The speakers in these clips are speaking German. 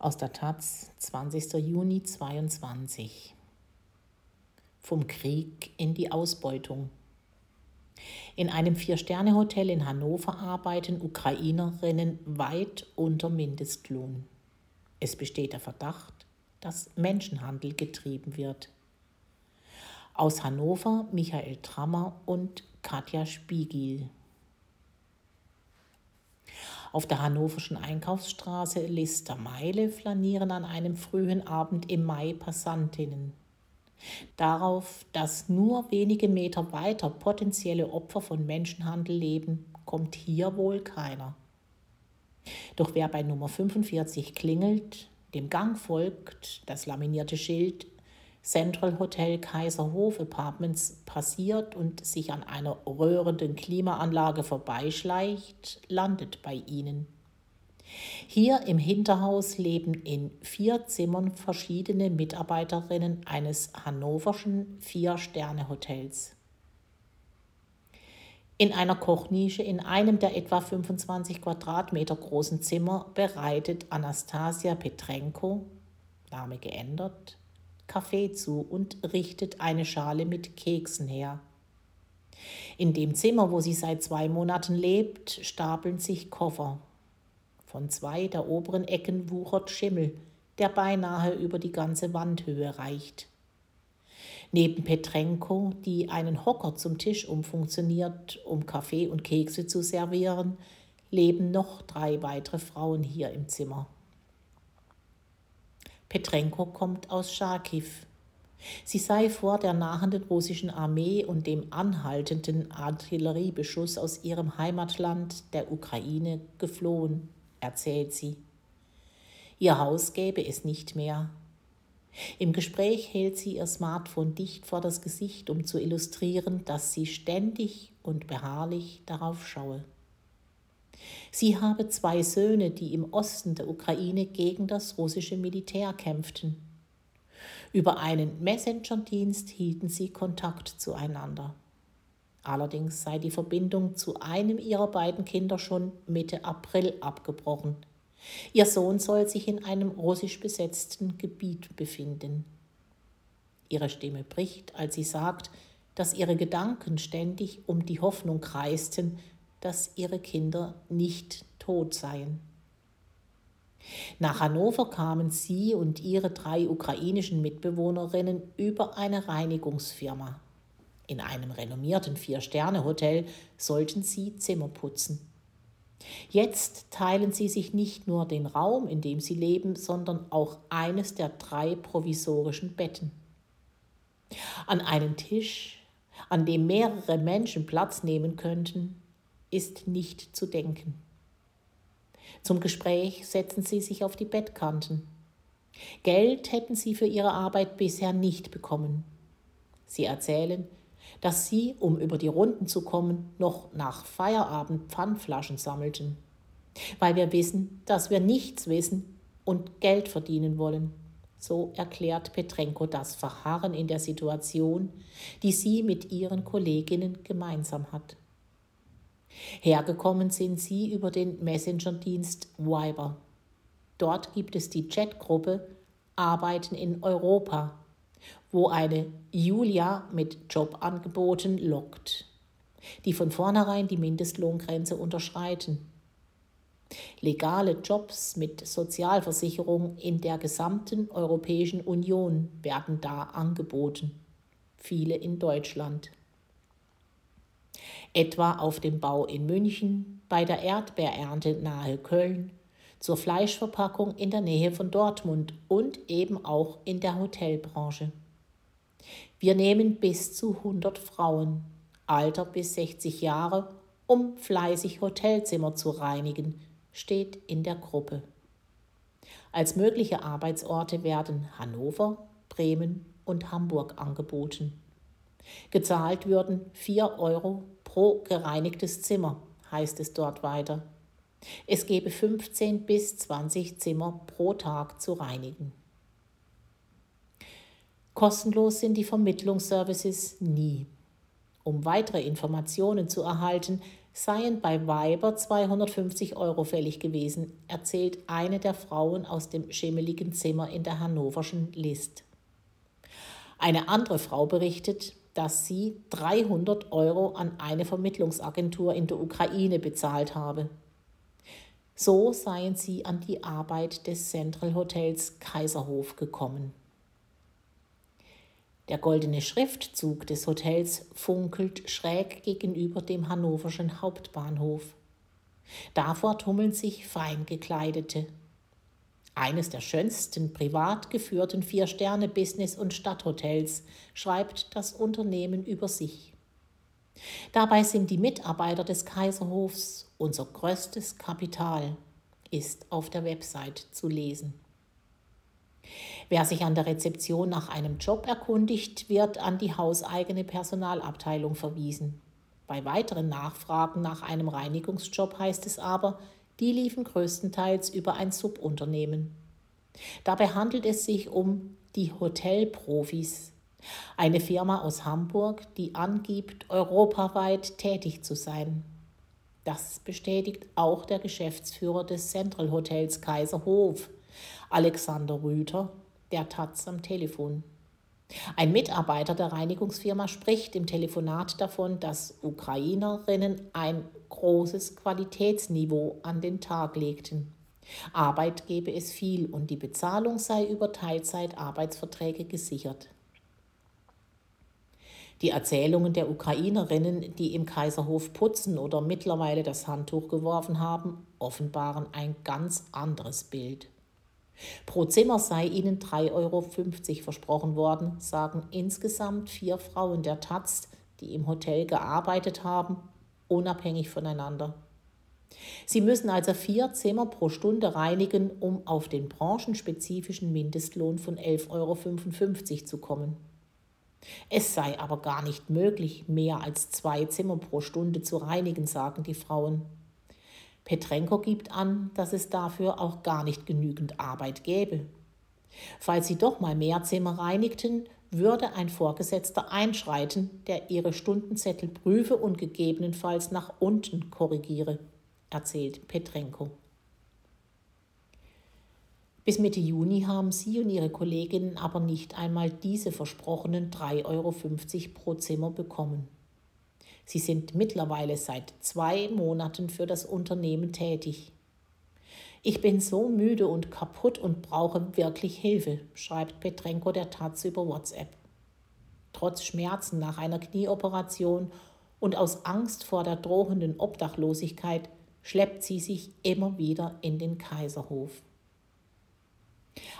Aus der Taz, 20. Juni 22. Vom Krieg in die Ausbeutung. In einem Vier-Sterne-Hotel in Hannover arbeiten Ukrainerinnen weit unter Mindestlohn. Es besteht der Verdacht, dass Menschenhandel getrieben wird. Aus Hannover Michael Trammer und Katja Spiegel. Auf der hannoverschen Einkaufsstraße Lister Meile flanieren an einem frühen Abend im Mai Passantinnen. Darauf, dass nur wenige Meter weiter potenzielle Opfer von Menschenhandel leben, kommt hier wohl keiner. Doch wer bei Nummer 45 klingelt, dem Gang folgt, das laminierte Schild Central Hotel Kaiserhof Apartments passiert und sich an einer röhrenden Klimaanlage vorbeischleicht, landet bei ihnen. Hier im Hinterhaus leben in vier Zimmern verschiedene Mitarbeiterinnen eines hannoverschen Vier-Sterne-Hotels. In einer Kochnische in einem der etwa 25 Quadratmeter großen Zimmer bereitet Anastasia Petrenko, Name geändert, Kaffee zu und richtet eine Schale mit Keksen her. In dem Zimmer, wo sie seit zwei Monaten lebt, stapeln sich Koffer. Von zwei der oberen Ecken wuchert Schimmel, der beinahe über die ganze Wandhöhe reicht. Neben Petrenko, die einen Hocker zum Tisch umfunktioniert, um Kaffee und Kekse zu servieren, leben noch drei weitere Frauen hier im Zimmer. Petrenko kommt aus Charkiw. Sie sei vor der nahenden russischen Armee und dem anhaltenden Artilleriebeschuss aus ihrem Heimatland, der Ukraine, geflohen, erzählt sie. Ihr Haus gäbe es nicht mehr. Im Gespräch hält sie ihr Smartphone dicht vor das Gesicht, um zu illustrieren, dass sie ständig und beharrlich darauf schaue. Sie habe zwei Söhne, die im Osten der Ukraine gegen das russische Militär kämpften. Über einen Messenger-Dienst hielten sie Kontakt zueinander. Allerdings sei die Verbindung zu einem ihrer beiden Kinder schon Mitte April abgebrochen. Ihr Sohn soll sich in einem russisch besetzten Gebiet befinden. Ihre Stimme bricht, als sie sagt, dass ihre Gedanken ständig um die Hoffnung kreisten, dass ihre Kinder nicht tot seien. Nach Hannover kamen sie und ihre drei ukrainischen Mitbewohnerinnen über eine Reinigungsfirma. In einem renommierten Vier-Sterne-Hotel sollten sie Zimmer putzen. Jetzt teilen sie sich nicht nur den Raum, in dem sie leben, sondern auch eines der drei provisorischen Betten. An einen Tisch, an dem mehrere Menschen Platz nehmen könnten, ist nicht zu denken. Zum Gespräch setzen sie sich auf die Bettkanten. Geld hätten sie für ihre Arbeit bisher nicht bekommen. Sie erzählen, dass sie, um über die Runden zu kommen, noch nach Feierabend Pfandflaschen sammelten. Weil wir wissen, dass wir nichts wissen und Geld verdienen wollen. So erklärt Petrenko das Verharren in der Situation, die sie mit ihren Kolleginnen gemeinsam hat. Hergekommen sind sie über den Messenger-Dienst Viber. Dort gibt es die Chatgruppe Arbeiten in Europa, wo eine Julia mit Jobangeboten lockt, die von vornherein die Mindestlohngrenze unterschreiten. Legale Jobs mit Sozialversicherung in der gesamten Europäischen Union werden da angeboten, viele in Deutschland etwa auf dem Bau in München, bei der Erdbeerernte nahe Köln, zur Fleischverpackung in der Nähe von Dortmund und eben auch in der Hotelbranche. Wir nehmen bis zu 100 Frauen, Alter bis 60 Jahre, um fleißig Hotelzimmer zu reinigen, steht in der Gruppe. Als mögliche Arbeitsorte werden Hannover, Bremen und Hamburg angeboten. Gezahlt würden 4 Euro pro gereinigtes Zimmer, heißt es dort weiter. Es gebe 15 bis 20 Zimmer pro Tag zu reinigen. Kostenlos sind die Vermittlungsservices nie. Um weitere Informationen zu erhalten, seien bei Weiber 250 Euro fällig gewesen, erzählt eine der Frauen aus dem schimmeligen Zimmer in der hannoverschen List. Eine andere Frau berichtet, dass sie 300 Euro an eine Vermittlungsagentur in der Ukraine bezahlt habe. So seien sie an die Arbeit des Central Hotels Kaiserhof gekommen. Der goldene Schriftzug des Hotels funkelt schräg gegenüber dem hannoverschen Hauptbahnhof. Davor tummeln sich fein gekleidete. Eines der schönsten privat geführten Vier-Sterne-Business- und Stadthotels, schreibt das Unternehmen über sich. Dabei sind die Mitarbeiter des Kaiserhofs unser größtes Kapital, ist auf der Website zu lesen. Wer sich an der Rezeption nach einem Job erkundigt, wird an die hauseigene Personalabteilung verwiesen. Bei weiteren Nachfragen nach einem Reinigungsjob heißt es aber, die liefen größtenteils über ein Subunternehmen. Dabei handelt es sich um die Hotelprofis, eine Firma aus Hamburg, die angibt, europaweit tätig zu sein. Das bestätigt auch der Geschäftsführer des Central Hotels Kaiserhof, Alexander Rüther, der Taz am Telefon. Ein Mitarbeiter der Reinigungsfirma spricht im Telefonat davon, dass Ukrainerinnen ein großes Qualitätsniveau an den Tag legten. Arbeit gebe es viel und die Bezahlung sei über Teilzeitarbeitsverträge gesichert. Die Erzählungen der Ukrainerinnen, die im Kaiserhof putzen oder mittlerweile das Handtuch geworfen haben, offenbaren ein ganz anderes Bild. Pro Zimmer sei ihnen 3,50 Euro versprochen worden, sagen insgesamt vier Frauen der Taz, die im Hotel gearbeitet haben, unabhängig voneinander. Sie müssen also vier Zimmer pro Stunde reinigen, um auf den branchenspezifischen Mindestlohn von 11,55 Euro zu kommen. Es sei aber gar nicht möglich, mehr als zwei Zimmer pro Stunde zu reinigen, sagen die Frauen. Petrenko gibt an, dass es dafür auch gar nicht genügend Arbeit gäbe. Falls sie doch mal mehr Zimmer reinigten, würde ein Vorgesetzter einschreiten, der ihre Stundenzettel prüfe und gegebenenfalls nach unten korrigiere, erzählt Petrenko. Bis Mitte Juni haben sie und ihre Kolleginnen aber nicht einmal diese versprochenen 3,50 Euro pro Zimmer bekommen. Sie sind mittlerweile seit zwei Monaten für das Unternehmen tätig. Ich bin so müde und kaputt und brauche wirklich Hilfe, schreibt Petrenko der Taz über WhatsApp. Trotz Schmerzen nach einer Knieoperation und aus Angst vor der drohenden Obdachlosigkeit schleppt sie sich immer wieder in den Kaiserhof.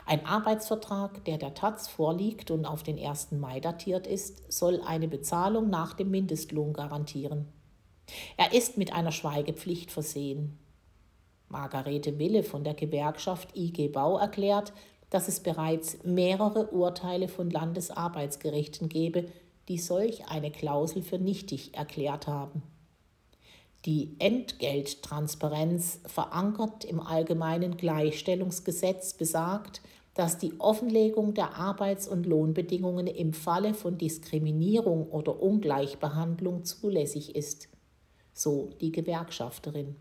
Ein Arbeitsvertrag, der der Taz vorliegt und auf den 1. Mai datiert ist, soll eine Bezahlung nach dem Mindestlohn garantieren. Er ist mit einer Schweigepflicht versehen. Margarete Wille von der Gewerkschaft IG Bau erklärt, dass es bereits mehrere Urteile von Landesarbeitsgerichten gebe, die solch eine Klausel für nichtig erklärt haben. Die Entgelttransparenz, verankert im allgemeinen Gleichstellungsgesetz, besagt, dass die Offenlegung der Arbeits- und Lohnbedingungen im Falle von Diskriminierung oder Ungleichbehandlung zulässig ist, so die Gewerkschafterin.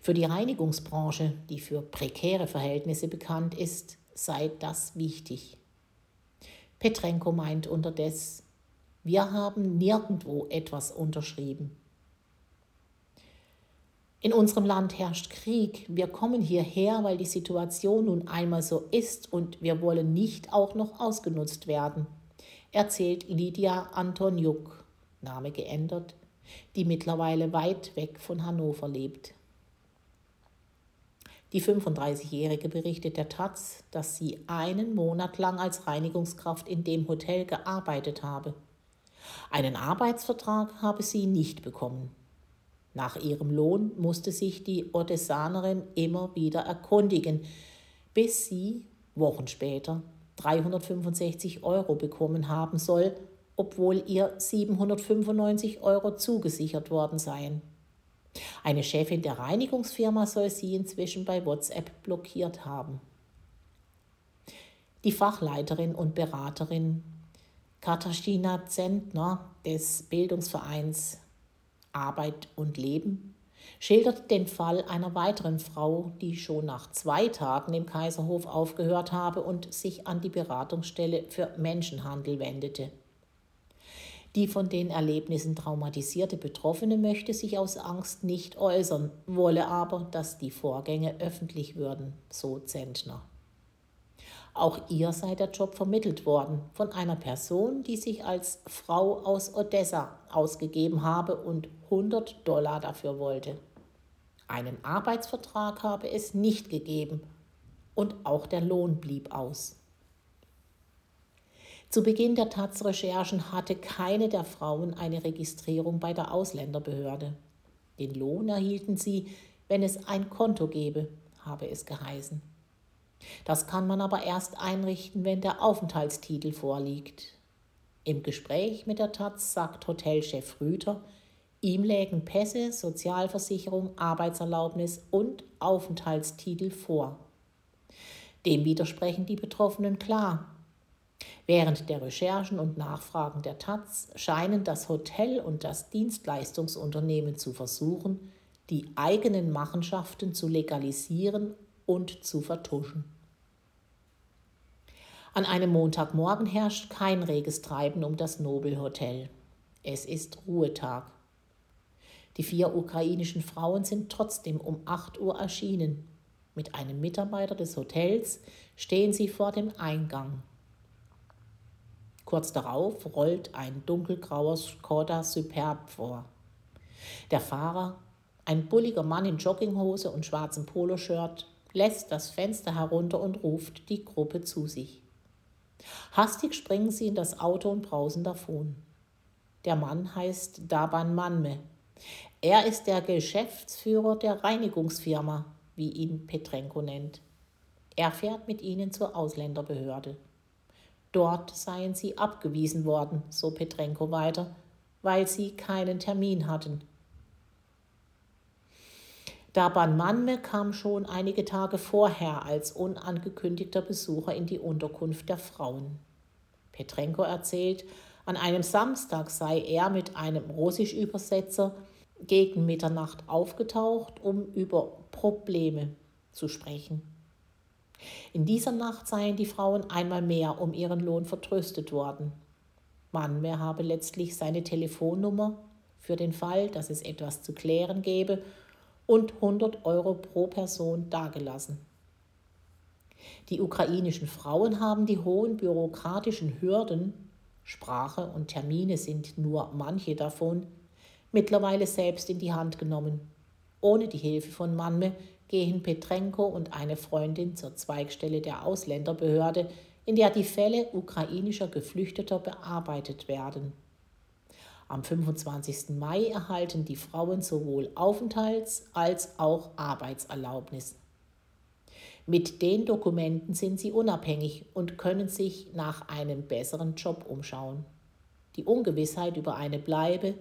Für die Reinigungsbranche, die für prekäre Verhältnisse bekannt ist, sei das wichtig. Petrenko meint unterdessen, wir haben nirgendwo etwas unterschrieben. In unserem Land herrscht Krieg. Wir kommen hierher, weil die Situation nun einmal so ist und wir wollen nicht auch noch ausgenutzt werden, erzählt Lydia Antoniuk, Name geändert, die mittlerweile weit weg von Hannover lebt. Die 35-Jährige berichtet der Taz, dass sie einen Monat lang als Reinigungskraft in dem Hotel gearbeitet habe. Einen Arbeitsvertrag habe sie nicht bekommen. Nach ihrem Lohn musste sich die Odessanerin immer wieder erkundigen, bis sie Wochen später 365 Euro bekommen haben soll, obwohl ihr 795 Euro zugesichert worden seien. Eine Chefin der Reinigungsfirma soll sie inzwischen bei WhatsApp blockiert haben. Die Fachleiterin und Beraterin Katarzyna Zentner des Bildungsvereins Arbeit und Leben schildert den Fall einer weiteren Frau, die schon nach zwei Tagen im Kaiserhof aufgehört habe und sich an die Beratungsstelle für Menschenhandel wendete. Die von den Erlebnissen traumatisierte Betroffene möchte sich aus Angst nicht äußern, wolle aber, dass die Vorgänge öffentlich würden, so Zentner. Auch ihr sei der Job vermittelt worden von einer Person, die sich als Frau aus Odessa ausgegeben habe und 100 Dollar dafür wollte. Einen Arbeitsvertrag habe es nicht gegeben und auch der Lohn blieb aus. Zu Beginn der Taz-Recherchen hatte keine der Frauen eine Registrierung bei der Ausländerbehörde. Den Lohn erhielten sie, wenn es ein Konto gebe, habe es geheißen. Das kann man aber erst einrichten, wenn der Aufenthaltstitel vorliegt. Im Gespräch mit der Taz sagt Hotelchef Rüther, ihm lägen Pässe, Sozialversicherung, Arbeitserlaubnis und Aufenthaltstitel vor. Dem widersprechen die Betroffenen klar. Während der Recherchen und Nachfragen der Taz scheinen das Hotel und das Dienstleistungsunternehmen zu versuchen, die eigenen Machenschaften zu legalisieren und zu vertuschen. An einem Montagmorgen herrscht kein reges Treiben um das Nobelhotel. Es ist Ruhetag. Die vier ukrainischen Frauen sind trotzdem um 8 Uhr erschienen. Mit einem Mitarbeiter des Hotels stehen sie vor dem Eingang. Kurz darauf rollt ein dunkelgrauer Skoda Superb vor. Der Fahrer, ein bulliger Mann in Jogginghose und schwarzem Poloshirt, lässt das Fenster herunter und ruft die Gruppe zu sich. Hastig springen sie in das Auto und brausen davon. Der Mann heißt Daban Manme. Er ist der Geschäftsführer der Reinigungsfirma, wie ihn Petrenko nennt. Er fährt mit ihnen zur Ausländerbehörde. Dort seien sie abgewiesen worden, so Petrenko weiter, weil sie keinen Termin hatten. Daban Manme kam schon einige Tage vorher als unangekündigter Besucher in die Unterkunft der Frauen. Petrenko erzählt, an einem Samstag sei er mit einem Russisch-Übersetzer gegen Mitternacht aufgetaucht, um über Probleme zu sprechen. In dieser Nacht seien die Frauen einmal mehr um ihren Lohn vertröstet worden. Manme habe letztlich seine Telefonnummer für den Fall, dass es etwas zu klären gebe und 100 Euro pro Person dagelassen. Die ukrainischen Frauen haben die hohen bürokratischen Hürden, Sprache und Termine sind nur manche davon, mittlerweile selbst in die Hand genommen. Ohne die Hilfe von Manme gehen Petrenko und eine Freundin zur Zweigstelle der Ausländerbehörde, in der die Fälle ukrainischer Geflüchteter bearbeitet werden. Am 25. Mai erhalten die Frauen sowohl Aufenthalts- als auch Arbeitserlaubnis. Mit den Dokumenten sind sie unabhängig und können sich nach einem besseren Job umschauen. Die Ungewissheit über eine Bleibe,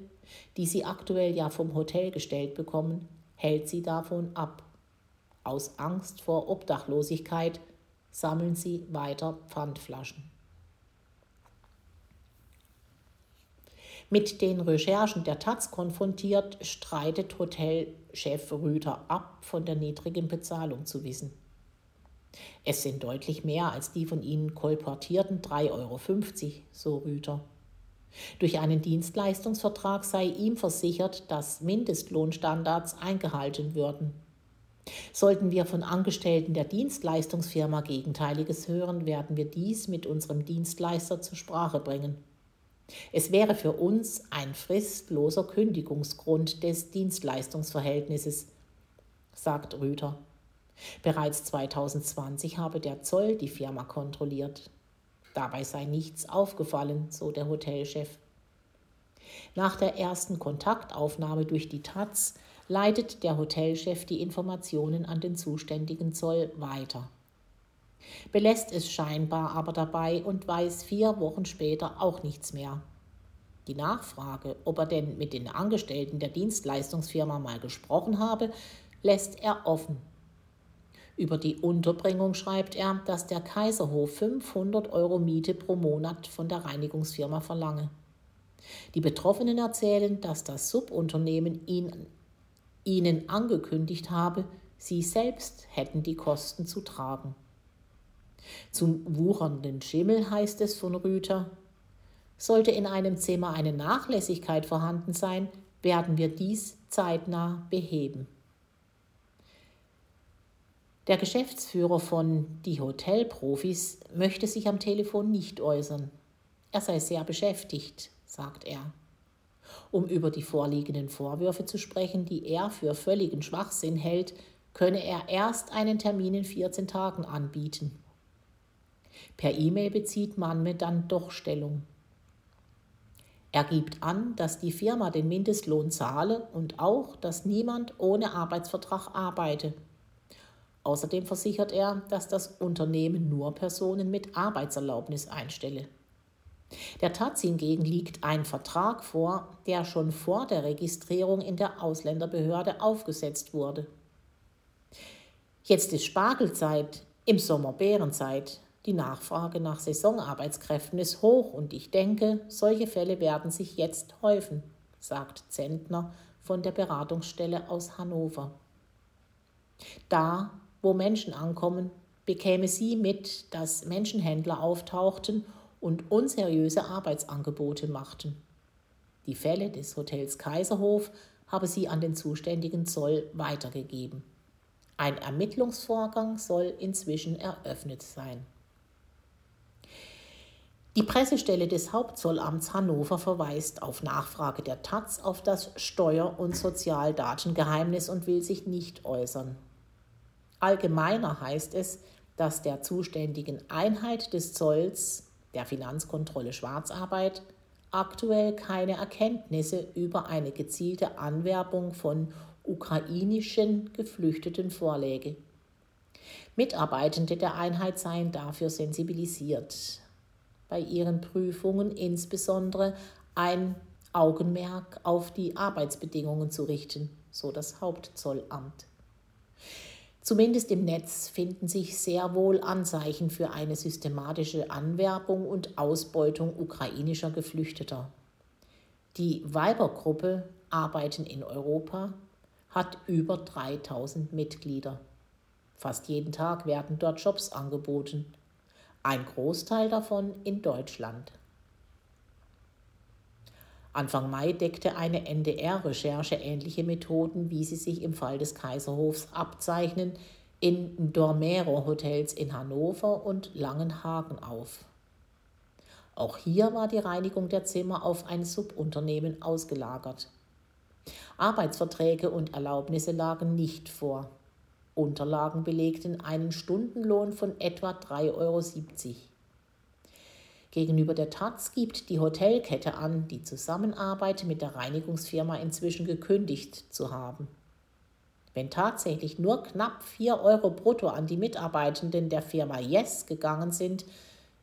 die sie aktuell ja vom Hotel gestellt bekommen, hält sie davon ab. Aus Angst vor Obdachlosigkeit sammeln sie weiter Pfandflaschen. Mit den Recherchen der Taz konfrontiert, streitet Hotelchef Rüther ab, von der niedrigen Bezahlung zu wissen. Es sind deutlich mehr als die von ihnen kolportierten 3,50 Euro, so Rüther. Durch einen Dienstleistungsvertrag sei ihm versichert, dass Mindestlohnstandards eingehalten würden. Sollten wir von Angestellten der Dienstleistungsfirma Gegenteiliges hören, werden wir dies mit unserem Dienstleister zur Sprache bringen. Es wäre für uns ein fristloser Kündigungsgrund des Dienstleistungsverhältnisses, sagt Rüther. Bereits 2020 habe der Zoll die Firma kontrolliert. Dabei sei nichts aufgefallen, so der Hotelchef. Nach der ersten Kontaktaufnahme durch die Taz leitet der Hotelchef die Informationen an den zuständigen Zoll weiter. Belässt es scheinbar aber dabei und weiß vier Wochen später auch nichts mehr. Die Nachfrage, ob er denn mit den Angestellten der Dienstleistungsfirma mal gesprochen habe, lässt er offen. Über die Unterbringung schreibt er, dass der Kaiserhof 500 Euro Miete pro Monat von der Reinigungsfirma verlange. Die Betroffenen erzählen, dass das Subunternehmen ihnen angekündigt habe, sie selbst hätten die Kosten zu tragen. Zum wuchernden Schimmel heißt es von Rüther, sollte in einem Zimmer eine Nachlässigkeit vorhanden sein, werden wir dies zeitnah beheben. Der Geschäftsführer von Die Hotelprofis möchte sich am Telefon nicht äußern. Er sei sehr beschäftigt, sagt er. Um über die vorliegenden Vorwürfe zu sprechen, die er für völligen Schwachsinn hält, könne er erst einen Termin in 14 Tagen anbieten. Per E-Mail bezieht Manme dann doch Stellung. Er gibt an, dass die Firma den Mindestlohn zahle und auch, dass niemand ohne Arbeitsvertrag arbeite. Außerdem versichert er, dass das Unternehmen nur Personen mit Arbeitserlaubnis einstelle. Der Taz hingegen liegt ein Vertrag vor, der schon vor der Registrierung in der Ausländerbehörde aufgesetzt wurde. Jetzt ist Spargelzeit, im Sommer Bärenzeit. Die Nachfrage nach Saisonarbeitskräften ist hoch und ich denke, solche Fälle werden sich jetzt häufen, sagt Zentner von der Beratungsstelle aus Hannover. Da, wo Menschen ankommen, bekäme sie mit, dass Menschenhändler auftauchten und unseriöse Arbeitsangebote machten. Die Fälle des Hotels Kaiserhof habe sie an den zuständigen Zoll weitergegeben. Ein Ermittlungsvorgang soll inzwischen eröffnet sein. Die Pressestelle des Hauptzollamts Hannover verweist auf Nachfrage der Taz auf das Steuer- und Sozialdatengeheimnis und will sich nicht äußern. Allgemeiner heißt es, dass der zuständigen Einheit des Zolls, der Finanzkontrolle Schwarzarbeit, aktuell keine Erkenntnisse über eine gezielte Anwerbung von ukrainischen Geflüchteten vorläge. Mitarbeitende der Einheit seien dafür sensibilisiert bei ihren Prüfungen insbesondere ein Augenmerk auf die Arbeitsbedingungen zu richten, so das Hauptzollamt. Zumindest im Netz finden sich sehr wohl Anzeichen für eine systematische Anwerbung und Ausbeutung ukrainischer Geflüchteter. Die Weibergruppe Arbeiten in Europa hat über 3000 Mitglieder. Fast jeden Tag werden dort Jobs angeboten ein Großteil davon in Deutschland. Anfang Mai deckte eine NDR-Recherche ähnliche Methoden, wie sie sich im Fall des Kaiserhofs abzeichnen, in Dormero-Hotels in Hannover und Langenhagen auf. Auch hier war die Reinigung der Zimmer auf ein Subunternehmen ausgelagert. Arbeitsverträge und Erlaubnisse lagen nicht vor. Unterlagen belegten einen Stundenlohn von etwa 3,70 Euro. Gegenüber der Taz gibt die Hotelkette an, die Zusammenarbeit mit der Reinigungsfirma inzwischen gekündigt zu haben. Wenn tatsächlich nur knapp 4 Euro brutto an die Mitarbeitenden der Firma Yes gegangen sind,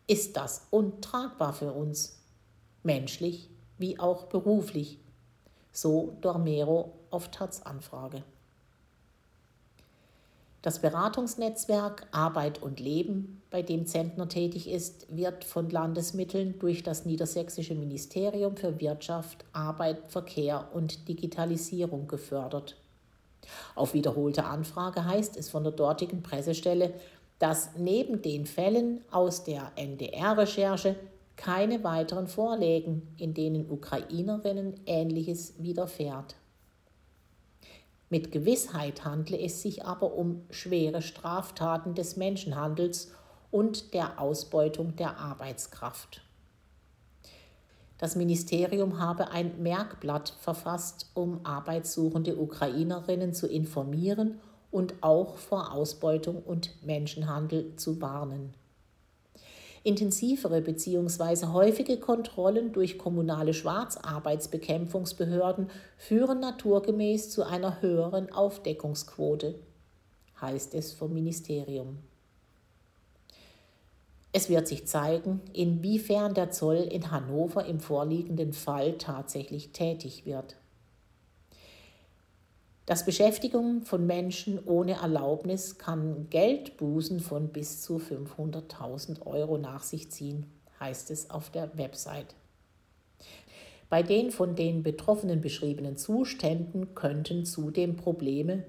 ist das untragbar für uns, menschlich wie auch beruflich, so Dormero auf Taz Anfrage. Das Beratungsnetzwerk Arbeit und Leben, bei dem Zentner tätig ist, wird von Landesmitteln durch das Niedersächsische Ministerium für Wirtschaft, Arbeit, Verkehr und Digitalisierung gefördert. Auf wiederholte Anfrage heißt es von der dortigen Pressestelle, dass neben den Fällen aus der NDR-Recherche keine weiteren vorlägen, in denen Ukrainerinnen Ähnliches widerfährt. Mit Gewissheit handle es sich aber um schwere Straftaten des Menschenhandels und der Ausbeutung der Arbeitskraft. Das Ministerium habe ein Merkblatt verfasst, um arbeitssuchende Ukrainerinnen zu informieren und auch vor Ausbeutung und Menschenhandel zu warnen. Intensivere bzw. häufige Kontrollen durch kommunale Schwarzarbeitsbekämpfungsbehörden führen naturgemäß zu einer höheren Aufdeckungsquote, heißt es vom Ministerium. Es wird sich zeigen, inwiefern der Zoll in Hannover im vorliegenden Fall tatsächlich tätig wird. Das Beschäftigung von Menschen ohne Erlaubnis kann Geldbußen von bis zu 500.000 Euro nach sich ziehen, heißt es auf der Website. Bei den von den Betroffenen beschriebenen Zuständen könnten zudem Probleme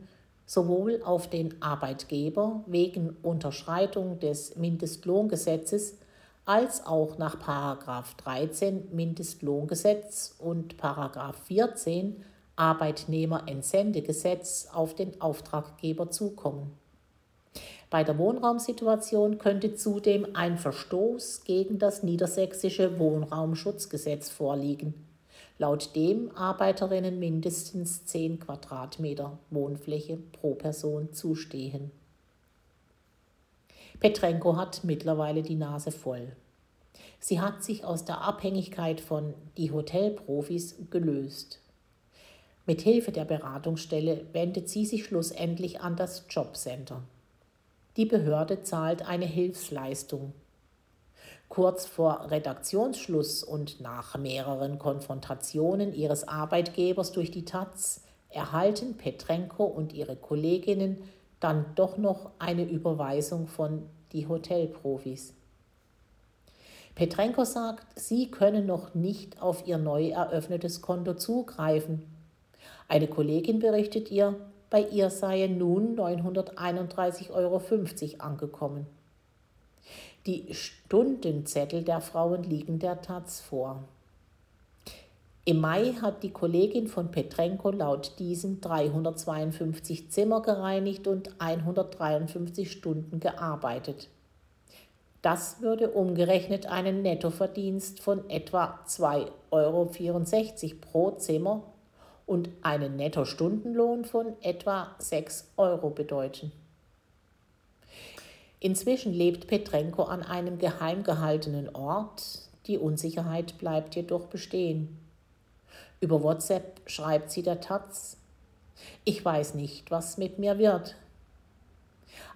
sowohl auf den Arbeitgeber wegen Unterschreitung des Mindestlohngesetzes als auch nach 13 Mindestlohngesetz und 14 Arbeitnehmerentsendegesetz auf den Auftraggeber zukommen. Bei der Wohnraumsituation könnte zudem ein Verstoß gegen das niedersächsische Wohnraumschutzgesetz vorliegen, laut dem Arbeiterinnen mindestens 10 Quadratmeter Wohnfläche pro Person zustehen. Petrenko hat mittlerweile die Nase voll. Sie hat sich aus der Abhängigkeit von die Hotelprofis gelöst. Mit Hilfe der Beratungsstelle wendet sie sich schlussendlich an das Jobcenter. Die Behörde zahlt eine Hilfsleistung. Kurz vor Redaktionsschluss und nach mehreren Konfrontationen ihres Arbeitgebers durch die Taz erhalten Petrenko und ihre Kolleginnen dann doch noch eine Überweisung von die Hotelprofis. Petrenko sagt, sie können noch nicht auf ihr neu eröffnetes Konto zugreifen. Eine Kollegin berichtet ihr, bei ihr seien nun 931,50 Euro angekommen. Die Stundenzettel der Frauen liegen der Taz vor. Im Mai hat die Kollegin von Petrenko laut diesen 352 Zimmer gereinigt und 153 Stunden gearbeitet. Das würde umgerechnet einen Nettoverdienst von etwa 2,64 Euro pro Zimmer und einen Nettostundenlohn von etwa 6 Euro bedeuten. Inzwischen lebt Petrenko an einem geheim gehaltenen Ort, die Unsicherheit bleibt jedoch bestehen. Über WhatsApp schreibt sie der Taz, ich weiß nicht, was mit mir wird.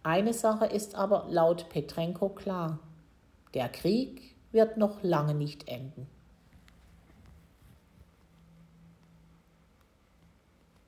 Eine Sache ist aber laut Petrenko klar, der Krieg wird noch lange nicht enden.